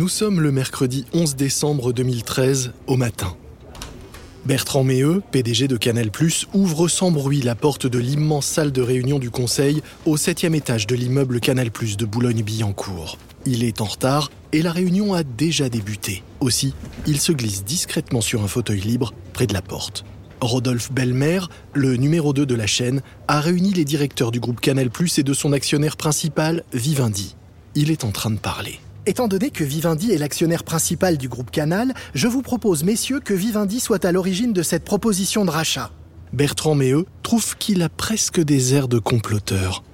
Nous sommes le mercredi 11 décembre 2013 au matin. Bertrand Méheux, PDG de Canal+, ouvre sans bruit la porte de l'immense salle de réunion du Conseil au septième étage de l'immeuble Canal+, de Boulogne-Billancourt. Il est en retard et la réunion a déjà débuté. Aussi, il se glisse discrètement sur un fauteuil libre près de la porte. Rodolphe Belmer, le numéro 2 de la chaîne, a réuni les directeurs du groupe Canal+, et de son actionnaire principal, Vivendi. Il est en train de parler. Étant donné que Vivendi est l'actionnaire principal du groupe Canal, je vous propose, messieurs, que Vivendi soit à l'origine de cette proposition de rachat. Bertrand Méheux trouve qu'il a presque des airs de comploteur.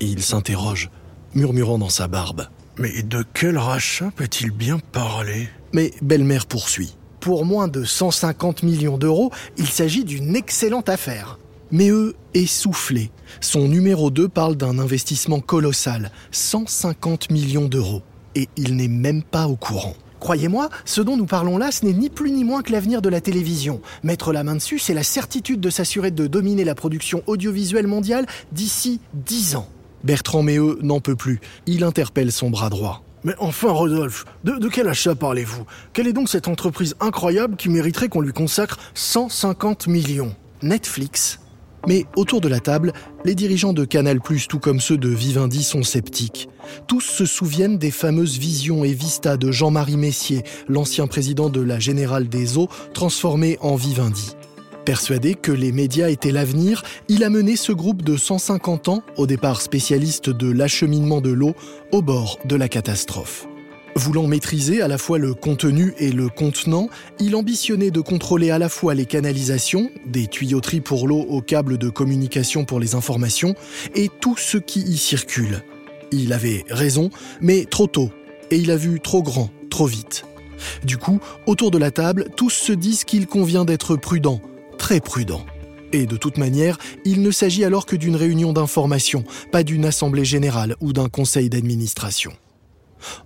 Et il s'interroge, murmurant dans sa barbe. Mais de quel rachat peut-il bien parler? Mais Belmer poursuit. Pour moins de 150 millions d'euros, il s'agit d'une excellente affaire. Est soufflé. Son numéro 2 parle d'un investissement colossal, 150 millions d'euros et il n'est même pas au courant. Croyez-moi, ce dont nous parlons là, ce n'est ni plus ni moins que l'avenir de la télévision. Mettre la main dessus, c'est la certitude de s'assurer de dominer la production audiovisuelle mondiale d'ici 10 ans. Bertrand Méheux n'en peut plus. Il interpelle son bras droit. Mais enfin, Rodolphe, de, de quel achat parlez-vous? Quelle est donc cette entreprise incroyable qui mériterait qu'on lui consacre 150 millions? Netflix. Mais autour de la table, les dirigeants de Canal+, tout comme ceux de Vivendi, sont sceptiques. Tous se souviennent des fameuses visions et vistas de Jean-Marie Messier, l'ancien président de la Générale des Eaux, transformé en Vivendi. Persuadé que les médias étaient l'avenir, il a mené ce groupe de 150 ans, au départ spécialiste de l'acheminement de l'eau, au bord de la catastrophe. Voulant maîtriser à la fois le contenu et le contenant, il ambitionnait de contrôler à la fois les canalisations, des tuyauteries pour l'eau aux câbles de communication pour les informations, et tout ce qui y circule. Il avait raison, mais trop tôt, et il a vu trop grand, trop vite. Du coup, autour de la table, tous se disent qu'il convient d'être prudent, très prudent. Et de toute manière, il ne s'agit alors que d'une réunion d'information, pas d'une assemblée générale ou d'un conseil d'administration.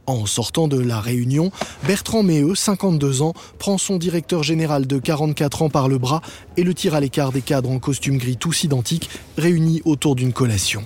En sortant de la réunion, Bertrand Méheux, 52 ans, prend son directeur général de 44 ans par le bras et le tire à l'écart des cadres en costume gris tous identiques, réunis autour d'une collation.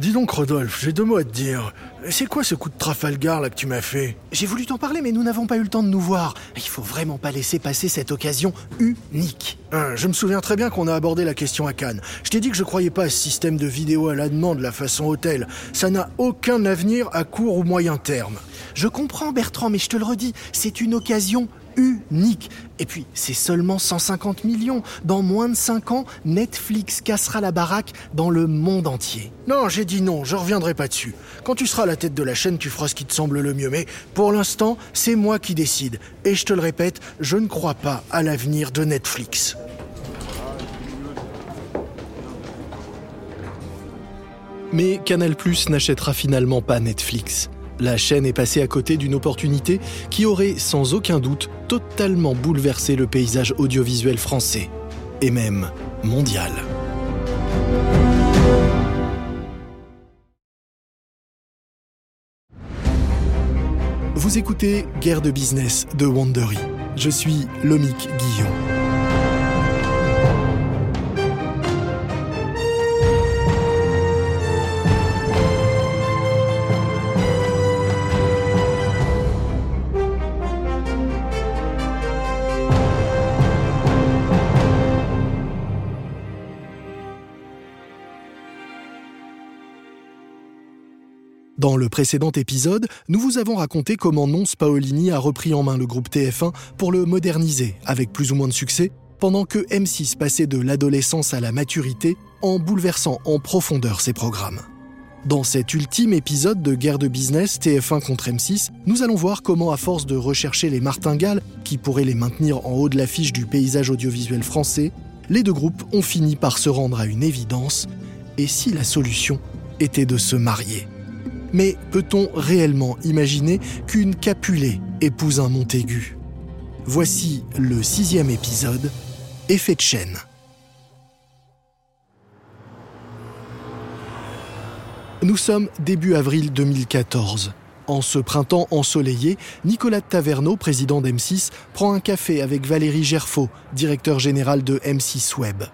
Dis donc, Rodolphe, j'ai deux mots à te dire. C'est quoi ce coup de Trafalgar là que tu m'as fait? J'ai voulu t'en parler, mais nous n'avons pas eu le temps de nous voir. Il faut vraiment pas laisser passer cette occasion unique. Hein, je me souviens très bien qu'on a abordé la question à Cannes. Je t'ai dit que je croyais pas à ce système de vidéo à la demande, la façon hôtel. Ça n'a aucun avenir à court ou moyen terme. Je comprends, Bertrand, mais je te le redis, c'est une occasion unique. Et puis, c'est seulement 150 millions. Dans moins de 5 ans, Netflix cassera la baraque dans le monde entier. Non, j'ai dit non, je reviendrai pas dessus. Quand tu seras à la tête de la chaîne, tu feras ce qui te semble le mieux. Mais pour l'instant, c'est moi qui décide. Et je te le répète, je ne crois pas à l'avenir de Netflix. Mais Canal Plus n'achètera finalement pas Netflix. La chaîne est passée à côté d'une opportunité qui aurait sans aucun doute totalement bouleversé le paysage audiovisuel français, et même mondial. Vous écoutez Guerre de business de Wandery. Je suis Lomic Guillon. Dans le précédent épisode, nous vous avons raconté comment Nonce Paolini a repris en main le groupe TF1 pour le moderniser, avec plus ou moins de succès, pendant que M6 passait de l'adolescence à la maturité en bouleversant en profondeur ses programmes. Dans cet ultime épisode de guerre de business TF1 contre M6, nous allons voir comment, à force de rechercher les martingales qui pourraient les maintenir en haut de l'affiche du paysage audiovisuel français, les deux groupes ont fini par se rendre à une évidence. Et si la solution était de se marier? Mais peut-on réellement imaginer qu'une Capulet épouse un Montaigu Voici le sixième épisode, Effet de chaîne. Nous sommes début avril 2014. En ce printemps ensoleillé, Nicolas Taverneau, président d'M6, prend un café avec Valérie Gerfaux, directeur général de M6 Web.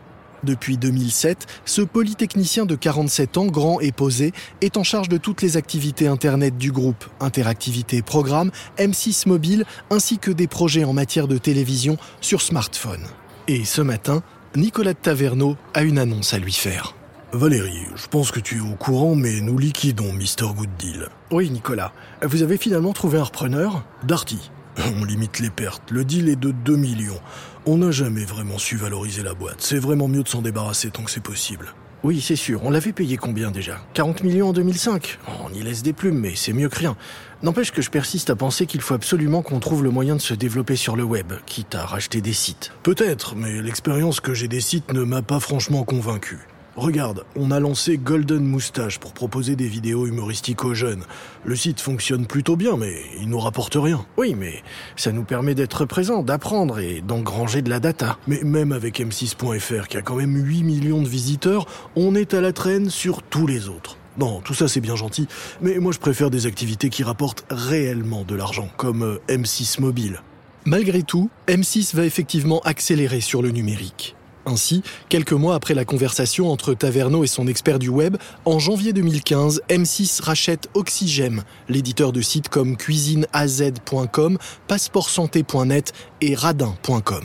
Depuis 2007, ce polytechnicien de 47 ans, grand et posé, est en charge de toutes les activités Internet du groupe, interactivité programme, M6 mobile, ainsi que des projets en matière de télévision sur smartphone. Et ce matin, Nicolas de Taverneau a une annonce à lui faire. Valérie, je pense que tu es au courant, mais nous liquidons Mr. Good Deal. Oui, Nicolas. Vous avez finalement trouvé un repreneur? Darty. On limite les pertes. Le deal est de 2 millions. On n'a jamais vraiment su valoriser la boîte. C'est vraiment mieux de s'en débarrasser tant que c'est possible. Oui, c'est sûr. On l'avait payé combien déjà? 40 millions en 2005 On y laisse des plumes, mais c'est mieux que rien. N'empêche que je persiste à penser qu'il faut absolument qu'on trouve le moyen de se développer sur le web, quitte à racheter des sites. Peut-être, mais l'expérience que j'ai des sites ne m'a pas franchement convaincu. Regarde, on a lancé Golden Moustache pour proposer des vidéos humoristiques aux jeunes. Le site fonctionne plutôt bien, mais il nous rapporte rien. Oui, mais ça nous permet d'être présents, d'apprendre et d'engranger de la data. Mais même avec M6.fr, qui a quand même 8 millions de visiteurs, on est à la traîne sur tous les autres. Bon, tout ça c'est bien gentil, mais moi je préfère des activités qui rapportent réellement de l'argent, comme euh, M6 Mobile. Malgré tout, M6 va effectivement accélérer sur le numérique. Ainsi, quelques mois après la conversation entre Taverneau et son expert du web, en janvier 2015, M6 rachète Oxygem, l'éditeur de sites comme cuisineaz.com, passeportsanté.net et radin.com.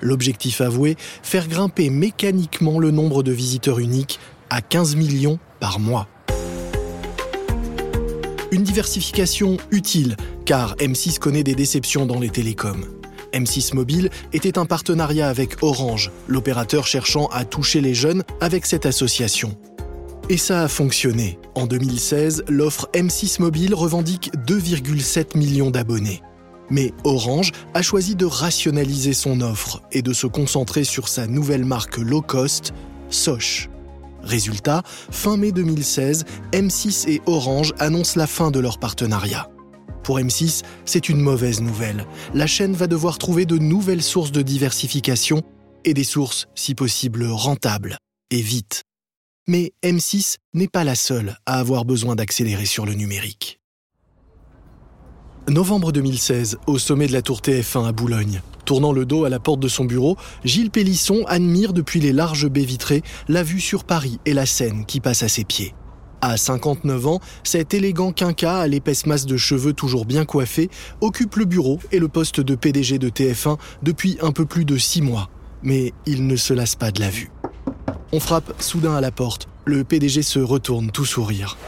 L'objectif avoué, faire grimper mécaniquement le nombre de visiteurs uniques à 15 millions par mois. Une diversification utile, car M6 connaît des déceptions dans les télécoms. M6 Mobile était un partenariat avec Orange, l'opérateur cherchant à toucher les jeunes avec cette association. Et ça a fonctionné. En 2016, l'offre M6 Mobile revendique 2,7 millions d'abonnés. Mais Orange a choisi de rationaliser son offre et de se concentrer sur sa nouvelle marque low cost, Soch. Résultat, fin mai 2016, M6 et Orange annoncent la fin de leur partenariat. Pour M6, c'est une mauvaise nouvelle. La chaîne va devoir trouver de nouvelles sources de diversification et des sources, si possible, rentables, et vite. Mais M6 n'est pas la seule à avoir besoin d'accélérer sur le numérique. Novembre 2016, au sommet de la tour TF1 à Boulogne. Tournant le dos à la porte de son bureau, Gilles Pélisson admire depuis les larges baies vitrées la vue sur Paris et la Seine qui passe à ses pieds. À 59 ans, cet élégant quinca à l'épaisse masse de cheveux toujours bien coiffé occupe le bureau et le poste de PDG de TF1 depuis un peu plus de six mois. Mais il ne se lasse pas de la vue. On frappe soudain à la porte. Le PDG se retourne tout sourire.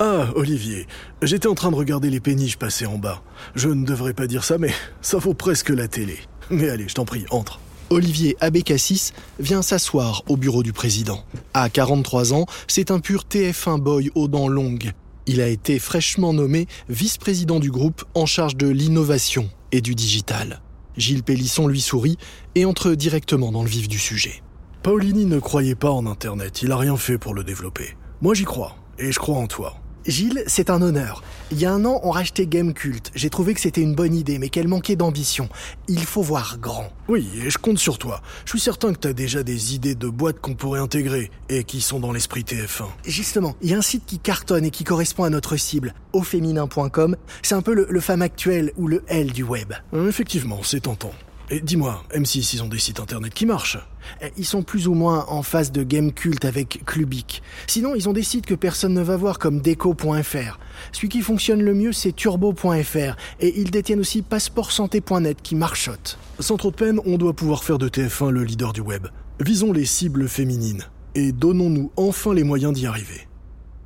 Ah, Olivier, j'étais en train de regarder les péniches passer en bas. Je ne devrais pas dire ça, mais ça vaut presque la télé. Mais allez, je t'en prie, entre. Olivier Abécassis vient s'asseoir au bureau du président. À 43 ans, c'est un pur TF1 boy aux dents longues. Il a été fraîchement nommé vice-président du groupe en charge de l'innovation et du digital. Gilles Pélisson lui sourit et entre directement dans le vif du sujet. Paulini ne croyait pas en Internet, il a rien fait pour le développer. Moi j'y crois, et je crois en toi. Gilles, c'est un honneur. Il y a un an, on rachetait Gamecult. J'ai trouvé que c'était une bonne idée, mais qu'elle manquait d'ambition. Il faut voir grand. Oui, et je compte sur toi. Je suis certain que t'as déjà des idées de boîtes qu'on pourrait intégrer et qui sont dans l'esprit TF1. Justement, il y a un site qui cartonne et qui correspond à notre cible, auféminin.com. C'est un peu le, le femme actuelle ou le L du web. Euh, effectivement, c'est tentant. Et dis-moi, M6, ils ont des sites internet qui marchent eh, Ils sont plus ou moins en phase de game culte avec Clubic. Sinon, ils ont des sites que personne ne va voir comme Deco.fr. Celui qui fonctionne le mieux, c'est Turbo.fr. Et ils détiennent aussi PasseportSanté.net qui marchote. Sans trop de peine, on doit pouvoir faire de TF1 le leader du web. Visons les cibles féminines. Et donnons-nous enfin les moyens d'y arriver.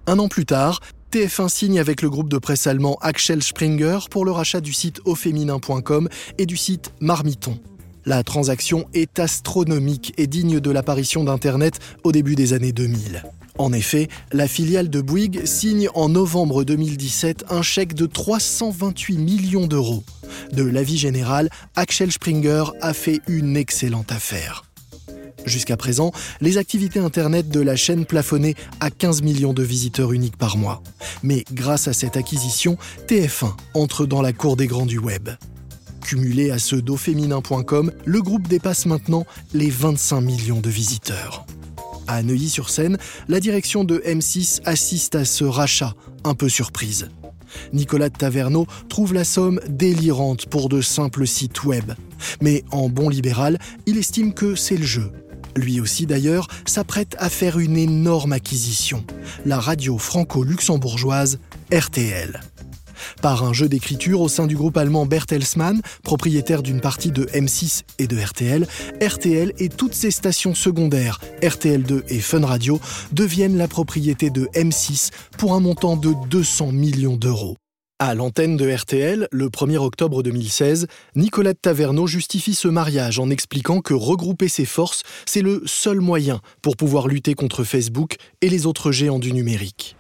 Un an plus tard, TF1 signe avec le groupe de presse allemand Axel Springer pour le rachat du site auféminin.com et du site Marmiton. La transaction est astronomique et digne de l'apparition d'Internet au début des années 2000. En effet, la filiale de Bouygues signe en novembre 2017 un chèque de 328 millions d'euros. De l'avis général, Axel Springer a fait une excellente affaire. Jusqu'à présent, les activités Internet de la chaîne plafonnaient à 15 millions de visiteurs uniques par mois. Mais grâce à cette acquisition, TF1 entre dans la cour des grands du web. Cumulé à ceux d'Auféminin.com, le groupe dépasse maintenant les 25 millions de visiteurs. À Neuilly-sur-Seine, la direction de M6 assiste à ce rachat, un peu surprise. Nicolas de Taverneau trouve la somme délirante pour de simples sites web. Mais en bon libéral, il estime que c'est le jeu lui aussi d'ailleurs, s'apprête à faire une énorme acquisition, la radio franco-luxembourgeoise RTL. Par un jeu d'écriture au sein du groupe allemand Bertelsmann, propriétaire d'une partie de M6 et de RTL, RTL et toutes ses stations secondaires, RTL2 et Fun Radio, deviennent la propriété de M6 pour un montant de 200 millions d'euros. À l'antenne de RTL, le 1er octobre 2016, Nicolas de Taverneau justifie ce mariage en expliquant que regrouper ses forces, c'est le seul moyen pour pouvoir lutter contre Facebook et les autres géants du numérique.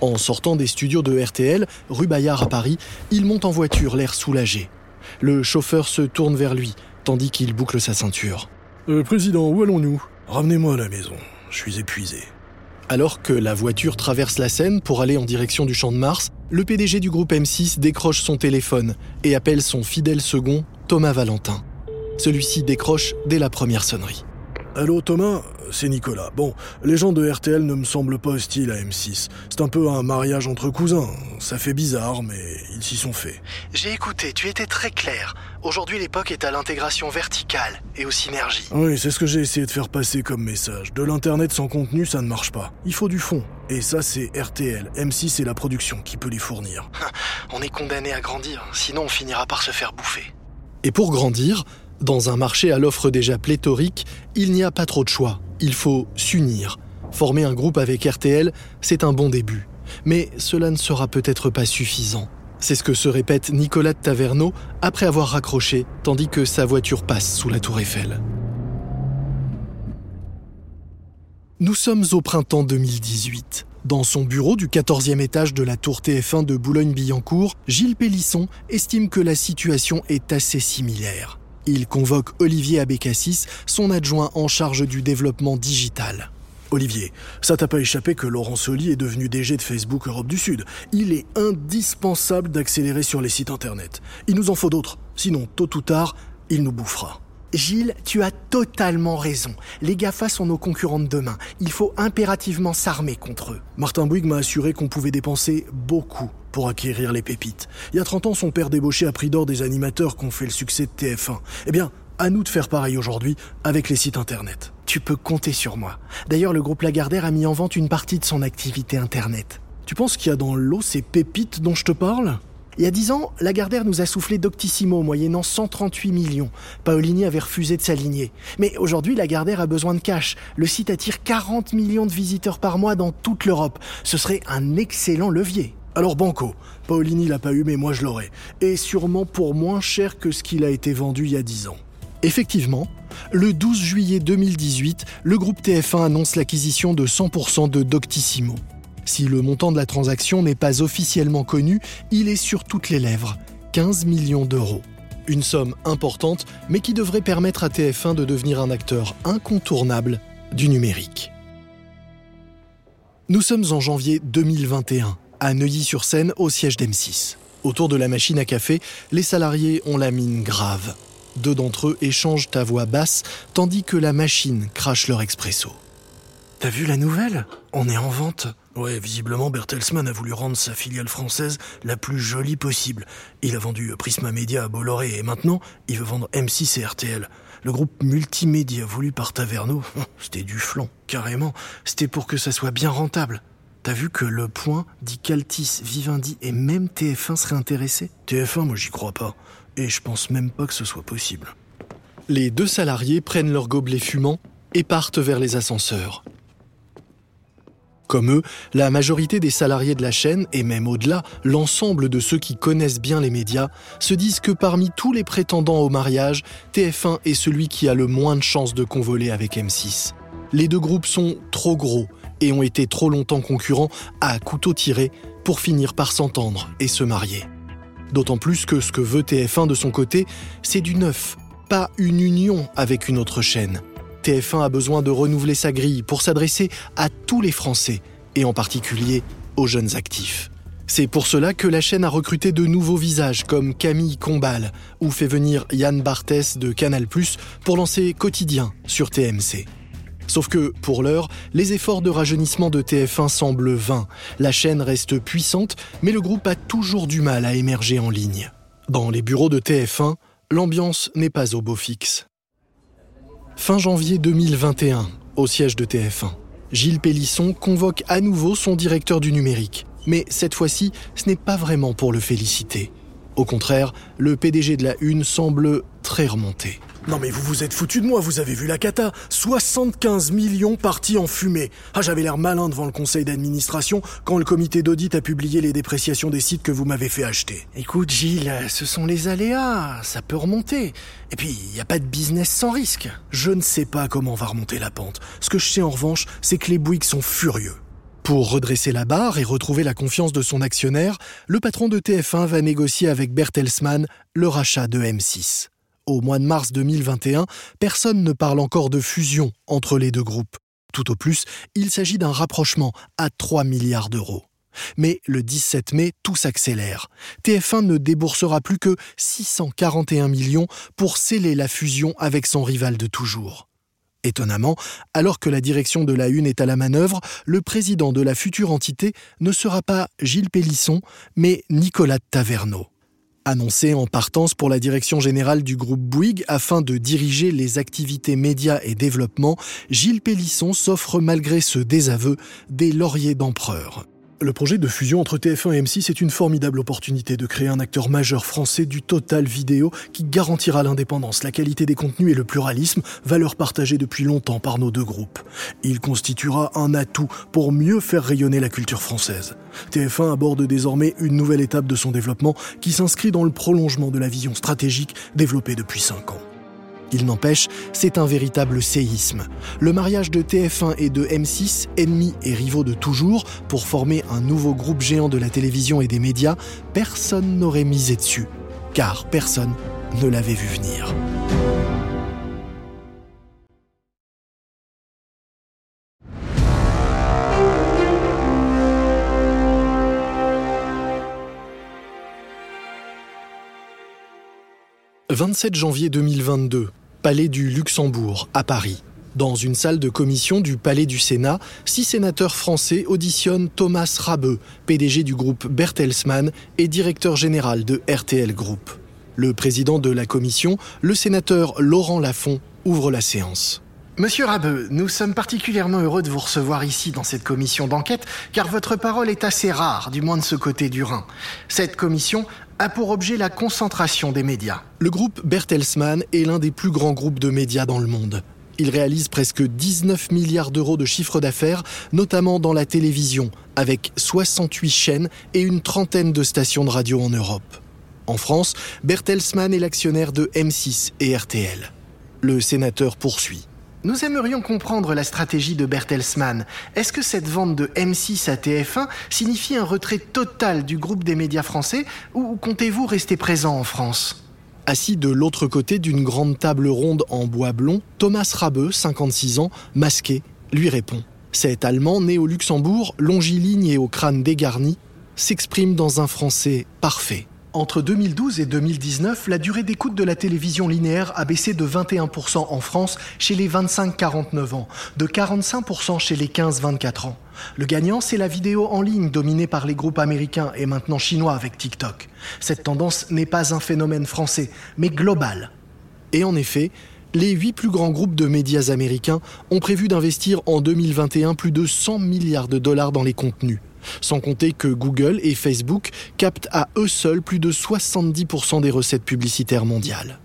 En sortant des studios de RTL, rue Bayard à Paris, il monte en voiture, l'air soulagé. Le chauffeur se tourne vers lui, tandis qu'il boucle sa ceinture. Euh, président, où allons-nous? Ramenez-moi à la maison, je suis épuisé. Alors que la voiture traverse la Seine pour aller en direction du Champ de Mars, le PDG du groupe M6 décroche son téléphone et appelle son fidèle second, Thomas Valentin. Celui-ci décroche dès la première sonnerie. Allô Thomas, c'est Nicolas. Bon, les gens de RTL ne me semblent pas hostiles à M6. C'est un peu un mariage entre cousins. Ça fait bizarre, mais ils s'y sont faits. J'ai écouté, tu étais très clair. Aujourd'hui, l'époque est à l'intégration verticale et aux synergies. Oui, c'est ce que j'ai essayé de faire passer comme message. De l'internet sans contenu, ça ne marche pas. Il faut du fond. Et ça, c'est RTL. M6 et la production qui peut les fournir. on est condamné à grandir, sinon on finira par se faire bouffer. Et pour grandir, dans un marché à l'offre déjà pléthorique, il n'y a pas trop de choix. Il faut s'unir. Former un groupe avec RTL, c'est un bon début. Mais cela ne sera peut-être pas suffisant. C'est ce que se répète Nicolas de Taverneau après avoir raccroché, tandis que sa voiture passe sous la tour Eiffel. Nous sommes au printemps 2018. Dans son bureau du 14e étage de la tour TF1 de Boulogne-Billancourt, Gilles Pélisson estime que la situation est assez similaire. Il convoque Olivier Abécassis, son adjoint en charge du développement digital. Olivier, ça t'a pas échappé que Laurent Soli est devenu DG de Facebook Europe du Sud. Il est indispensable d'accélérer sur les sites internet. Il nous en faut d'autres, sinon tôt ou tard, il nous bouffera. Gilles, tu as totalement raison. Les GAFA sont nos concurrents de demain. Il faut impérativement s'armer contre eux. Martin Bouygues m'a assuré qu'on pouvait dépenser beaucoup pour acquérir les pépites. Il y a 30 ans, son père débauchait à prix d'or des animateurs qui ont fait le succès de TF1. Eh bien, à nous de faire pareil aujourd'hui avec les sites internet. Tu peux compter sur moi. D'ailleurs, le groupe Lagardère a mis en vente une partie de son activité internet. Tu penses qu'il y a dans l'eau ces pépites dont je te parle? Il y a dix ans, Lagardère nous a soufflé Doctissimo moyennant 138 millions. Paolini avait refusé de s'aligner. Mais aujourd'hui, Lagardère a besoin de cash. Le site attire 40 millions de visiteurs par mois dans toute l'Europe. Ce serait un excellent levier. Alors Banco, Paolini l'a pas eu mais moi je l'aurais. Et sûrement pour moins cher que ce qu'il a été vendu il y a 10 ans. Effectivement, le 12 juillet 2018, le groupe TF1 annonce l'acquisition de 100% de Doctissimo. Si le montant de la transaction n'est pas officiellement connu, il est sur toutes les lèvres, 15 millions d'euros. Une somme importante, mais qui devrait permettre à TF1 de devenir un acteur incontournable du numérique. Nous sommes en janvier 2021, à Neuilly-sur-Seine, au siège d'M6. Autour de la machine à café, les salariés ont la mine grave. Deux d'entre eux échangent à voix basse, tandis que la machine crache leur expresso. T'as vu la nouvelle? On est en vente. Ouais, visiblement, Bertelsmann a voulu rendre sa filiale française la plus jolie possible. Il a vendu Prisma Media à Bolloré et maintenant, il veut vendre M6 et RTL. Le groupe multimédia voulu par Taverneau, c'était du flanc, carrément. C'était pour que ça soit bien rentable. T'as vu que Le Point dit qu'Altis, Vivendi et même TF1 seraient intéressés? TF1, moi j'y crois pas. Et je pense même pas que ce soit possible. Les deux salariés prennent leurs gobelets fumants et partent vers les ascenseurs. Comme eux, la majorité des salariés de la chaîne, et même au-delà, l'ensemble de ceux qui connaissent bien les médias, se disent que parmi tous les prétendants au mariage, TF1 est celui qui a le moins de chances de convoler avec M6. Les deux groupes sont trop gros et ont été trop longtemps concurrents à couteau tiré pour finir par s'entendre et se marier. D'autant plus que ce que veut TF1 de son côté, c'est du neuf, pas une union avec une autre chaîne. TF1 a besoin de renouveler sa grille pour s'adresser à tous les Français, et en particulier aux jeunes actifs. C'est pour cela que la chaîne a recruté de nouveaux visages comme Camille Combal ou fait venir Yann Barthès de Canal+, pour lancer Quotidien sur TMC. Sauf que, pour l'heure, les efforts de rajeunissement de TF1 semblent vains. La chaîne reste puissante, mais le groupe a toujours du mal à émerger en ligne. Dans les bureaux de TF1, l'ambiance n'est pas au beau fixe. Fin janvier 2021, au siège de TF1, Gilles Pélisson convoque à nouveau son directeur du numérique. Mais cette fois-ci, ce n'est pas vraiment pour le féliciter. Au contraire, le PDG de la Une semble très remonté. Non mais vous vous êtes foutu de moi, vous avez vu la cata 75 millions partis en fumée. Ah j'avais l'air malin devant le conseil d'administration quand le comité d'audit a publié les dépréciations des sites que vous m'avez fait acheter. Écoute Gilles, ce sont les aléas, ça peut remonter. Et puis, il n'y a pas de business sans risque. Je ne sais pas comment va remonter la pente. Ce que je sais en revanche, c'est que les Bouygues sont furieux. Pour redresser la barre et retrouver la confiance de son actionnaire, le patron de TF1 va négocier avec Bertelsmann le rachat de M6. Au mois de mars 2021, personne ne parle encore de fusion entre les deux groupes. Tout au plus, il s'agit d'un rapprochement à 3 milliards d'euros. Mais le 17 mai, tout s'accélère. TF1 ne déboursera plus que 641 millions pour sceller la fusion avec son rival de toujours. Étonnamment, alors que la direction de la Une est à la manœuvre, le président de la future entité ne sera pas Gilles Pélisson, mais Nicolas Taverneau. Annoncé en partance pour la direction générale du groupe Bouygues afin de diriger les activités médias et développement, Gilles Pélisson s'offre malgré ce désaveu des lauriers d'empereur. Le projet de fusion entre TF1 et M6 est une formidable opportunité de créer un acteur majeur français du total vidéo qui garantira l'indépendance, la qualité des contenus et le pluralisme, valeurs partagées depuis longtemps par nos deux groupes. Il constituera un atout pour mieux faire rayonner la culture française. TF1 aborde désormais une nouvelle étape de son développement qui s'inscrit dans le prolongement de la vision stratégique développée depuis 5 ans. Il n'empêche, c'est un véritable séisme. Le mariage de TF1 et de M6, ennemis et rivaux de toujours, pour former un nouveau groupe géant de la télévision et des médias, personne n'aurait misé dessus, car personne ne l'avait vu venir. « 27 janvier 2022, Palais du Luxembourg, à Paris. Dans une salle de commission du Palais du Sénat, six sénateurs français auditionnent Thomas Rabeux, PDG du groupe Bertelsmann et directeur général de RTL Group. Le président de la commission, le sénateur Laurent Lafont, ouvre la séance. Monsieur Rabeux, nous sommes particulièrement heureux de vous recevoir ici dans cette commission d'enquête, car votre parole est assez rare, du moins de ce côté du Rhin. Cette commission a pour objet la concentration des médias. Le groupe Bertelsmann est l'un des plus grands groupes de médias dans le monde. Il réalise presque 19 milliards d'euros de chiffre d'affaires, notamment dans la télévision, avec 68 chaînes et une trentaine de stations de radio en Europe. En France, Bertelsmann est l'actionnaire de M6 et RTL. Le sénateur poursuit. Nous aimerions comprendre la stratégie de Bertelsmann. Est-ce que cette vente de M6 à TF1 signifie un retrait total du groupe des médias français ou comptez-vous rester présent en France? Assis de l'autre côté d'une grande table ronde en bois blond, Thomas Rabeux, 56 ans, masqué, lui répond. Cet Allemand, né au Luxembourg, longiligne et au crâne dégarni, s'exprime dans un français parfait. Entre 2012 et 2019, la durée d'écoute de la télévision linéaire a baissé de 21% en France chez les 25-49 ans, de 45% chez les 15-24 ans. Le gagnant, c'est la vidéo en ligne dominée par les groupes américains et maintenant chinois avec TikTok. Cette tendance n'est pas un phénomène français, mais global. Et en effet, les huit plus grands groupes de médias américains ont prévu d'investir en 2021 plus de 100 milliards de dollars dans les contenus. Sans compter que Google et Facebook captent à eux seuls plus de 70% des recettes publicitaires mondiales.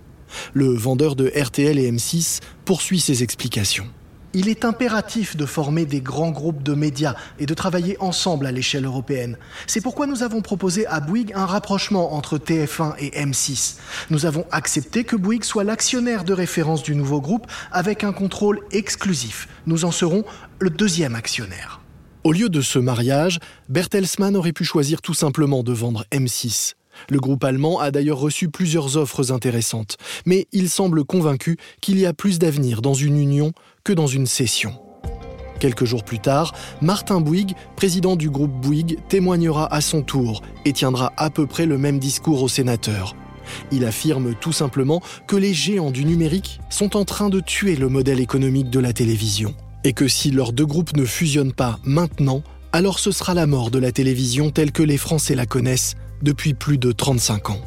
Le vendeur de RTL et M6 poursuit ses explications. Il est impératif de former des grands groupes de médias et de travailler ensemble à l'échelle européenne. C'est pourquoi nous avons proposé à Bouygues un rapprochement entre TF1 et M6. Nous avons accepté que Bouygues soit l'actionnaire de référence du nouveau groupe avec un contrôle exclusif. Nous en serons le deuxième actionnaire. Au lieu de ce mariage, Bertelsmann aurait pu choisir tout simplement de vendre M6. Le groupe allemand a d'ailleurs reçu plusieurs offres intéressantes, mais il semble convaincu qu'il y a plus d'avenir dans une union que dans une cession. Quelques jours plus tard, Martin Bouygues, président du groupe Bouygues, témoignera à son tour et tiendra à peu près le même discours aux sénateurs. Il affirme tout simplement que les géants du numérique sont en train de tuer le modèle économique de la télévision et que si leurs deux groupes ne fusionnent pas maintenant, alors ce sera la mort de la télévision telle que les Français la connaissent depuis plus de 35 ans.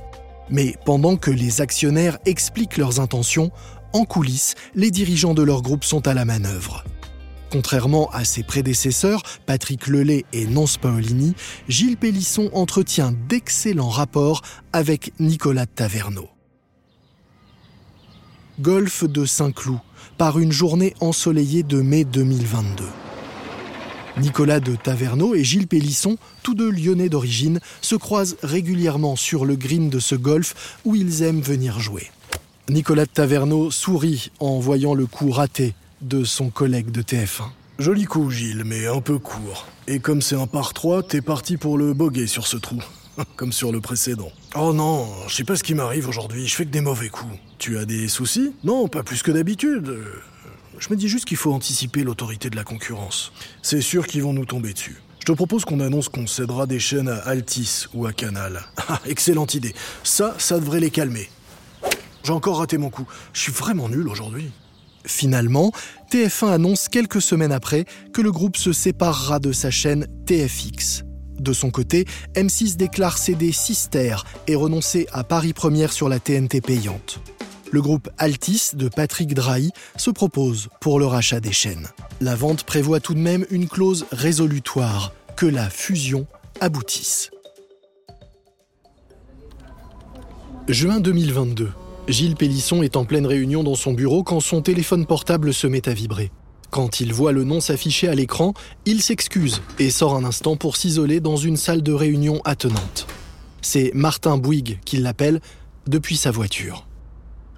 Mais pendant que les actionnaires expliquent leurs intentions, en coulisses, les dirigeants de leur groupe sont à la manœuvre. Contrairement à ses prédécesseurs, Patrick Lelay et Nance Paolini, Gilles Pélisson entretient d'excellents rapports avec Nicolas Taverneau. Golfe de Saint-Cloud, par une journée ensoleillée de mai 2022. Nicolas de Taverneau et Gilles Pélisson, tous deux lyonnais d'origine, se croisent régulièrement sur le green de ce golf où ils aiment venir jouer. Nicolas de Taverneau sourit en voyant le coup raté de son collègue de TF1. Joli coup, Gilles, mais un peu court. Et comme c'est un par 3, t'es parti pour le boguer sur ce trou. comme sur le précédent. Oh non, je sais pas ce qui m'arrive aujourd'hui, je fais que des mauvais coups. Tu as des soucis? Non, pas plus que d'habitude. Je me dis juste qu'il faut anticiper l'autorité de la concurrence. C'est sûr qu'ils vont nous tomber dessus. Je te propose qu'on annonce qu'on cédera des chaînes à Altis ou à Canal. Ah, excellente idée. Ça, ça devrait les calmer. J'ai encore raté mon coup. Je suis vraiment nul aujourd'hui. Finalement, TF1 annonce quelques semaines après que le groupe se séparera de sa chaîne TFX. De son côté, M6 déclare céder Sister et renoncer à Paris Première sur la TNT payante. Le groupe Altis de Patrick Drahi se propose pour le rachat des chaînes. La vente prévoit tout de même une clause résolutoire, que la fusion aboutisse. Juin 2022. Gilles Pélisson est en pleine réunion dans son bureau quand son téléphone portable se met à vibrer. Quand il voit le nom s'afficher à l'écran, il s'excuse et sort un instant pour s'isoler dans une salle de réunion attenante. C'est Martin Bouygues qui l'appelle depuis sa voiture.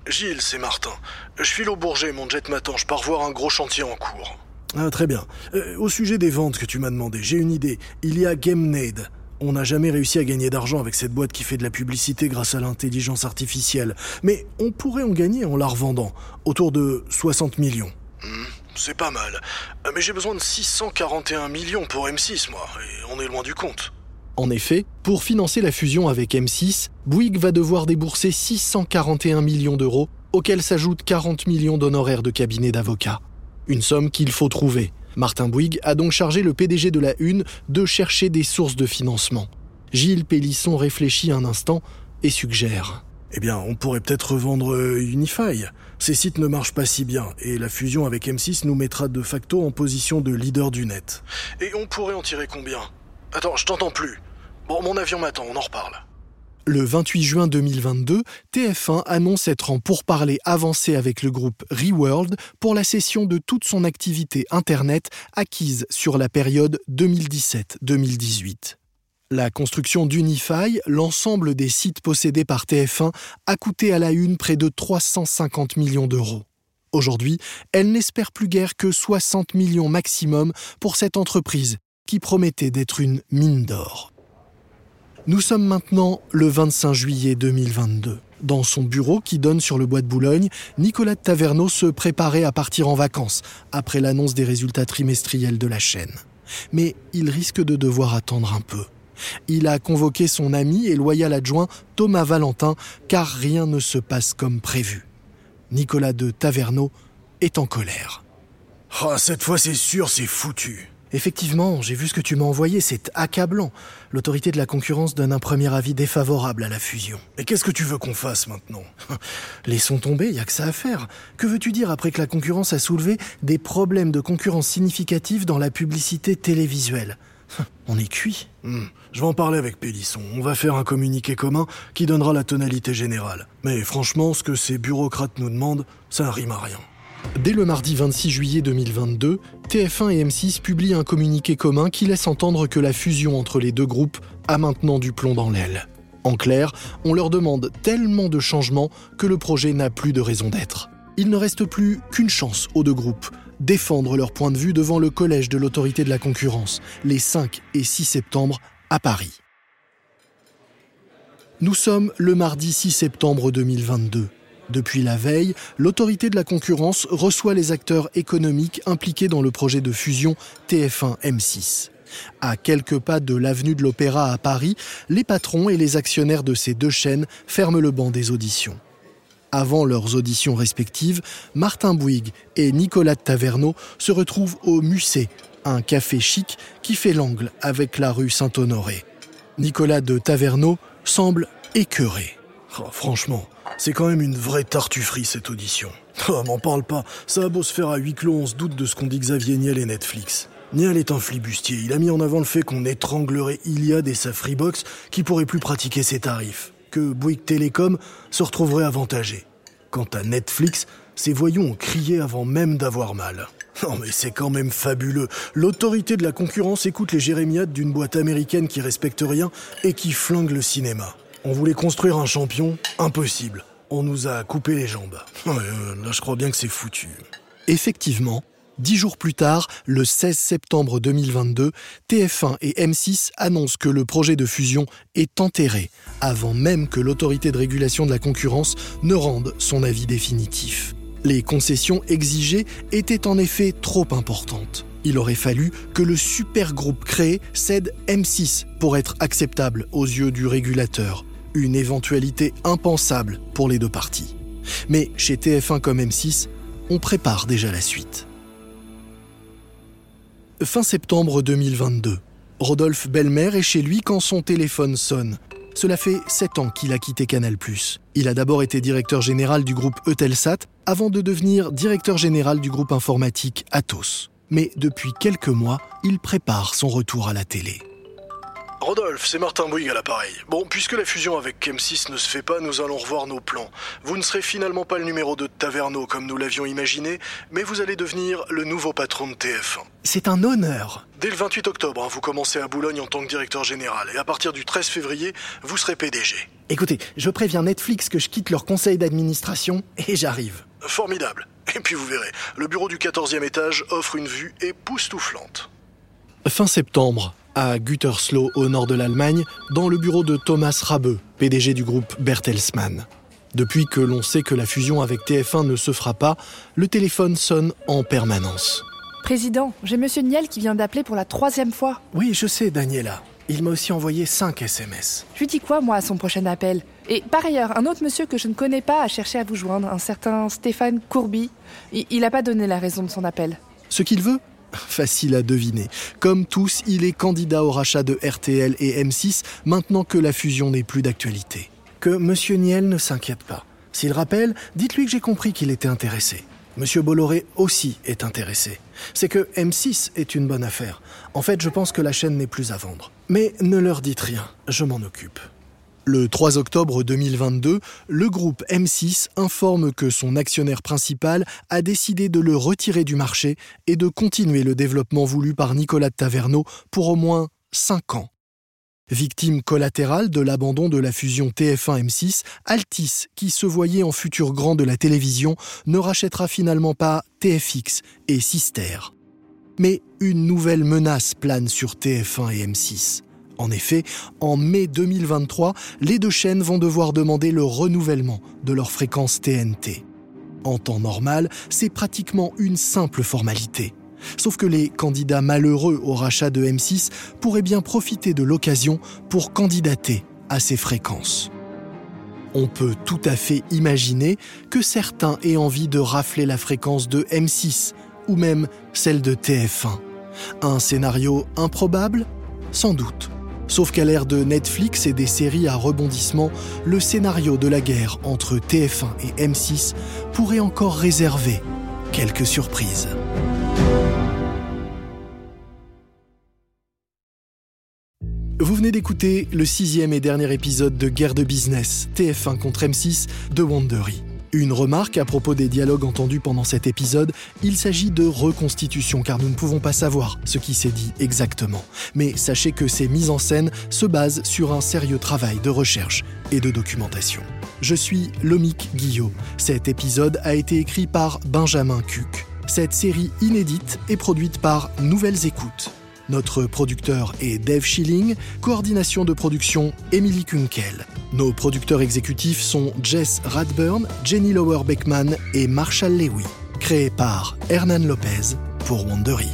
Gilles, c'est Martin. Je file au Bourget, mon jet m'attend, je pars voir un gros chantier en cours. Ah, très bien. Euh, au sujet des ventes que tu m'as demandé, j'ai une idée. Il y a GameNade, on n'a jamais réussi à gagner d'argent avec cette boîte qui fait de la publicité grâce à l'intelligence artificielle. Mais on pourrait en gagner en la revendant, autour de 60 millions. Hmm, c'est pas mal. Euh, mais j'ai besoin de 641 millions pour M6, moi, et on est loin du compte. En effet, pour financer la fusion avec M6, Bouygues va devoir débourser 641 millions d'euros, auxquels s'ajoutent 40 millions d'honoraires de cabinet d'avocats. Une somme qu'il faut trouver. Martin Bouygues a donc chargé le PDG de la Une de chercher des sources de financement. Gilles Pélisson réfléchit un instant et suggère. Eh bien, on pourrait peut-être revendre euh, Unify. Ces sites ne marchent pas si bien, et la fusion avec M6 nous mettra de facto en position de leader du net. Et on pourrait en tirer combien? Attends, je t'entends plus. Bon, mon avion m'attend, on en reparle. Le 28 juin 2022, TF1 annonce être en pourparlers avancé avec le groupe Reworld pour la cession de toute son activité Internet acquise sur la période 2017-2018. La construction d'Unify, l'ensemble des sites possédés par TF1, a coûté à la une près de 350 millions d'euros. Aujourd'hui, elle n'espère plus guère que 60 millions maximum pour cette entreprise qui promettait d'être une mine d'or. Nous sommes maintenant le 25 juillet 2022. Dans son bureau qui donne sur le bois de Boulogne, Nicolas de Taverneau se préparait à partir en vacances après l'annonce des résultats trimestriels de la chaîne. Mais il risque de devoir attendre un peu. Il a convoqué son ami et loyal adjoint Thomas Valentin car rien ne se passe comme prévu. Nicolas de Taverneau est en colère. Oh, cette fois c'est sûr, c'est foutu. Effectivement, j'ai vu ce que tu m'as envoyé, c'est accablant. L'autorité de la concurrence donne un premier avis défavorable à la fusion. Et qu'est-ce que tu veux qu'on fasse maintenant? Laissons tomber, y a que ça à faire. Que veux-tu dire après que la concurrence a soulevé des problèmes de concurrence significatifs dans la publicité télévisuelle? On est cuit. Hmm. Je vais en parler avec Pélisson. On va faire un communiqué commun qui donnera la tonalité générale. Mais franchement, ce que ces bureaucrates nous demandent, ça rime à rien. Dès le mardi 26 juillet 2022, TF1 et M6 publient un communiqué commun qui laisse entendre que la fusion entre les deux groupes a maintenant du plomb dans l'aile. En clair, on leur demande tellement de changements que le projet n'a plus de raison d'être. Il ne reste plus qu'une chance aux deux groupes, défendre leur point de vue devant le collège de l'autorité de la concurrence, les 5 et 6 septembre à Paris. Nous sommes le mardi 6 septembre 2022. Depuis la veille, l'autorité de la concurrence reçoit les acteurs économiques impliqués dans le projet de fusion TF1-M6. À quelques pas de l'avenue de l'Opéra à Paris, les patrons et les actionnaires de ces deux chaînes ferment le banc des auditions. Avant leurs auditions respectives, Martin Bouygues et Nicolas de Taverneau se retrouvent au Musée, un café chic qui fait l'angle avec la rue Saint-Honoré. Nicolas de Taverneau semble écœuré. Oh, franchement, C'est quand même une vraie tartufferie cette audition. Oh, m'en parle pas, ça a beau se faire à huis clos, on se doute de ce qu'on dit Xavier Niel et Netflix. Niel est un flibustier, il a mis en avant le fait qu'on étranglerait Iliad et sa Freebox qui pourrait plus pratiquer ses tarifs, Bouygues Télécom se retrouverait avantagé. Quant à Netflix, ses voyous ont crié avant même d'avoir mal. Non mais c'est quand même fabuleux. L'autorité de la concurrence écoute les jérémiades d'une boîte américaine qui respecte rien et qui flingue le cinéma. On voulait construire un champion Impossible. On nous a coupé les jambes. Euh, là je crois bien que c'est foutu. Effectivement, Dix jours plus tard, le 16 septembre 2022, TF1 et M6 annoncent que le projet de fusion est enterré, avant même que l'autorité de régulation de la concurrence ne rende son avis définitif. Les concessions exigées étaient en effet trop importantes. Il aurait fallu que le super groupe créé cède M6 pour être acceptable aux yeux du régulateur, une éventualité impensable pour les deux parties. Mais chez TF1 comme M6, on prépare déjà la suite. Fin septembre 2022. Rodolphe Belmer est chez lui quand son téléphone sonne. Cela fait 7 ans qu'il a quitté Canal+. Il a d'abord été directeur général du groupe Eutelsat avant de devenir directeur général du groupe informatique Atos. Mais depuis quelques mois, il prépare son retour à la télé. Rodolphe, c'est Martin Bouygues à l'appareil. Bon, puisque la fusion avec M6 ne se fait pas, nous allons revoir nos plans. Vous ne serez finalement pas le numéro 2 de Taverneau comme nous l'avions imaginé, mais vous allez devenir le nouveau patron de TF1. C'est un honneur. Dès le 28 octobre, hein, vous commencez à Boulogne en tant que directeur général, et à partir du 13 février, vous serez PDG. Écoutez, je préviens Netflix que je quitte leur conseil d'administration et j'arrive. Formidable. Et puis vous verrez, le bureau du 14e étage offre une vue époustouflante. Fin septembre, à Gütersloh au nord de l'Allemagne, dans le bureau de Thomas Rabe, PDG du groupe Bertelsmann. Depuis que l'on sait que la fusion avec TF1 ne se fera pas, le téléphone sonne en permanence. Président, j'ai Monsieur Niel qui vient d'appeler pour la troisième fois. Oui, je sais, Daniela. Il m'a aussi envoyé 5 SMS. Je lui dis quoi, moi, à son prochain appel? Et par ailleurs, un autre monsieur que je ne connais pas a cherché à vous joindre, un certain Stéphane Courby. Il n'a pas donné la raison de son appel. Ce qu'il veut Facile à deviner. Comme tous, il est candidat au rachat de RTL et M6 maintenant que la fusion n'est plus d'actualité. Que Monsieur Niel ne s'inquiète pas. S'il rappelle, dites-lui que j'ai compris qu'il était intéressé. Monsieur Bolloré aussi est intéressé. C'est que M6 est une bonne affaire. En fait, je pense que la chaîne n'est plus à vendre. Mais ne leur dites rien, je m'en occupe. Le 3 octobre 2022, le groupe M6 informe que son actionnaire principal a décidé de le retirer du marché et de continuer le développement voulu par Nicolas Taverneau pour au moins 5 ans. Victime collatérale de l'abandon de la fusion TF1-M6, Altis, qui se voyait en futur grand de la télévision, ne rachètera finalement pas TFX et Sister. Mais une nouvelle menace plane sur TF1 et M6. En effet, en mai 2023, les deux chaînes vont devoir demander le renouvellement de leur fréquence TNT. En temps normal, c'est pratiquement une simple formalité. Sauf que les candidats malheureux au rachat de M6 pourraient bien profiter de l'occasion pour candidater à ces fréquences. On peut tout à fait imaginer que certains aient envie de rafler la fréquence de M6 ou même celle de TF1. Un scénario improbable? Sans doute. Sauf qu'à l'ère de Netflix et des séries à rebondissement, le scénario de la guerre entre TF1 et M6 pourrait encore réserver quelques surprises. Vous venez d'écouter le sixième et dernier épisode de Guerre de business, TF1 contre M6 de Wandery. Une remarque à propos des dialogues entendus pendant cet épisode, il s'agit de reconstitution car nous ne pouvons pas savoir ce qui s'est dit exactement. Mais sachez que ces mises en scène se basent sur un sérieux travail de recherche et de documentation. Je suis Lomic Guillot. Cet épisode a été écrit par Benjamin Cuc. Cette série inédite est produite par Nouvelles Écoutes. Notre producteur est Dave Schilling, coordination de production Emily Kunkel. Nos producteurs exécutifs sont Jess Radburn, Jenny Lower Beckman et Marshall Lewy. Créé par Hernan Lopez pour Wandery.